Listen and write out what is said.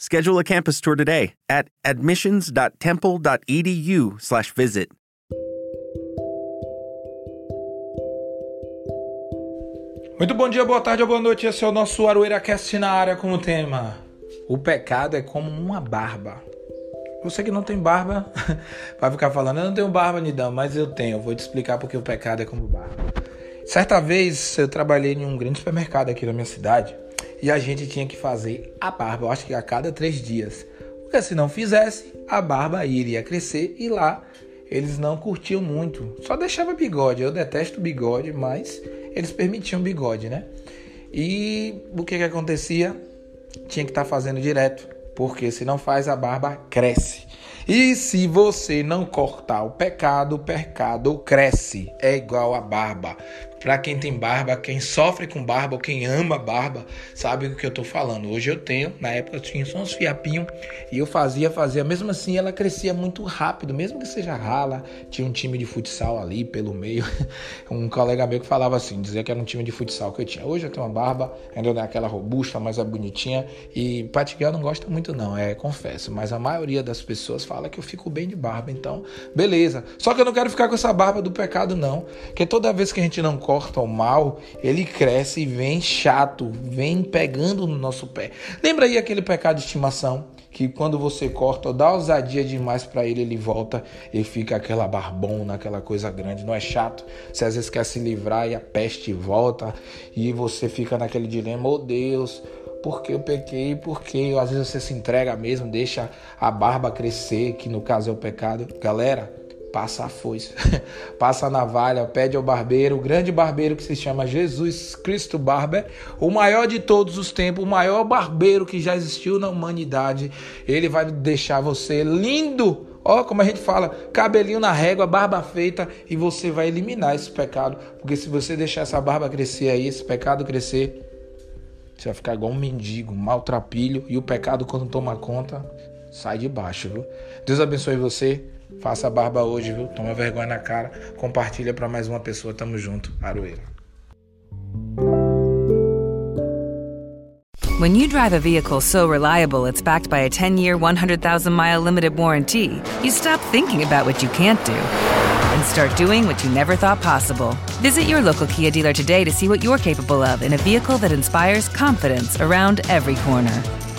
Schedule a campus tour today at admissions.temple.edu/visit. Muito bom dia, boa tarde ou boa noite. Esse é o nosso Aroeira Cast na área com o tema O pecado é como uma barba. Você que não tem barba vai ficar falando, eu não tenho barba, Nidão, mas eu tenho. Vou te explicar porque o pecado é como barba. Certa vez eu trabalhei em um grande supermercado aqui na minha cidade e a gente tinha que fazer a barba, eu acho que a cada três dias. Porque se não fizesse, a barba iria crescer e lá eles não curtiam muito. Só deixava bigode. Eu detesto bigode, mas eles permitiam bigode, né? E o que que acontecia? Tinha que estar tá fazendo direto, porque se não faz a barba cresce. E se você não cortar o pecado, o pecado cresce. É igual a barba. Para quem tem barba, quem sofre com barba ou quem ama barba, sabe o que eu tô falando. Hoje eu tenho, na época eu tinha só uns fiapinhos e eu fazia, fazia. Mesmo assim, ela crescia muito rápido, mesmo que seja rala. Tinha um time de futsal ali pelo meio. Um colega meu que falava assim, dizia que era um time de futsal que eu tinha. Hoje eu tenho uma barba, ainda não é aquela robusta, mas é bonitinha. E Patiguel não gosta muito, não, é, confesso. Mas a maioria das pessoas fala que eu fico bem de barba, então, beleza. Só que eu não quero ficar com essa barba do pecado, não. Porque toda vez que a gente não corta o mal, ele cresce e vem chato, vem pegando no nosso pé. Lembra aí aquele pecado de estimação? Que quando você corta ou dá ousadia demais para ele, ele volta e fica aquela barbona, aquela coisa grande. Não é chato? Você às vezes quer se livrar e a peste volta e você fica naquele dilema: oh Deus, porque eu pequei, porque às vezes você se entrega mesmo, deixa a barba crescer, que no caso é o pecado. Galera, passa a foice, passa a navalha, pede ao barbeiro, o grande barbeiro que se chama Jesus Cristo Barber, o maior de todos os tempos, o maior barbeiro que já existiu na humanidade. Ele vai deixar você lindo, ó, como a gente fala, cabelinho na régua, barba feita, e você vai eliminar esse pecado, porque se você deixar essa barba crescer aí, esse pecado crescer, você vai ficar igual um mendigo, maltrapilho, e o pecado quando toma conta, sai de baixo, viu? Deus abençoe você. Faça a barba hoje, viu? Toma vergonha na cara. Compartilha para mais uma pessoa. Tamo junto. Aroeira. When you drive a vehicle so reliable it's backed by a 10-year, 100,000-mile limited warranty, you stop thinking about what you can't do and start doing what you never thought possible. Visit your local Kia dealer today to see what you're capable of in a vehicle that inspires confidence around every corner.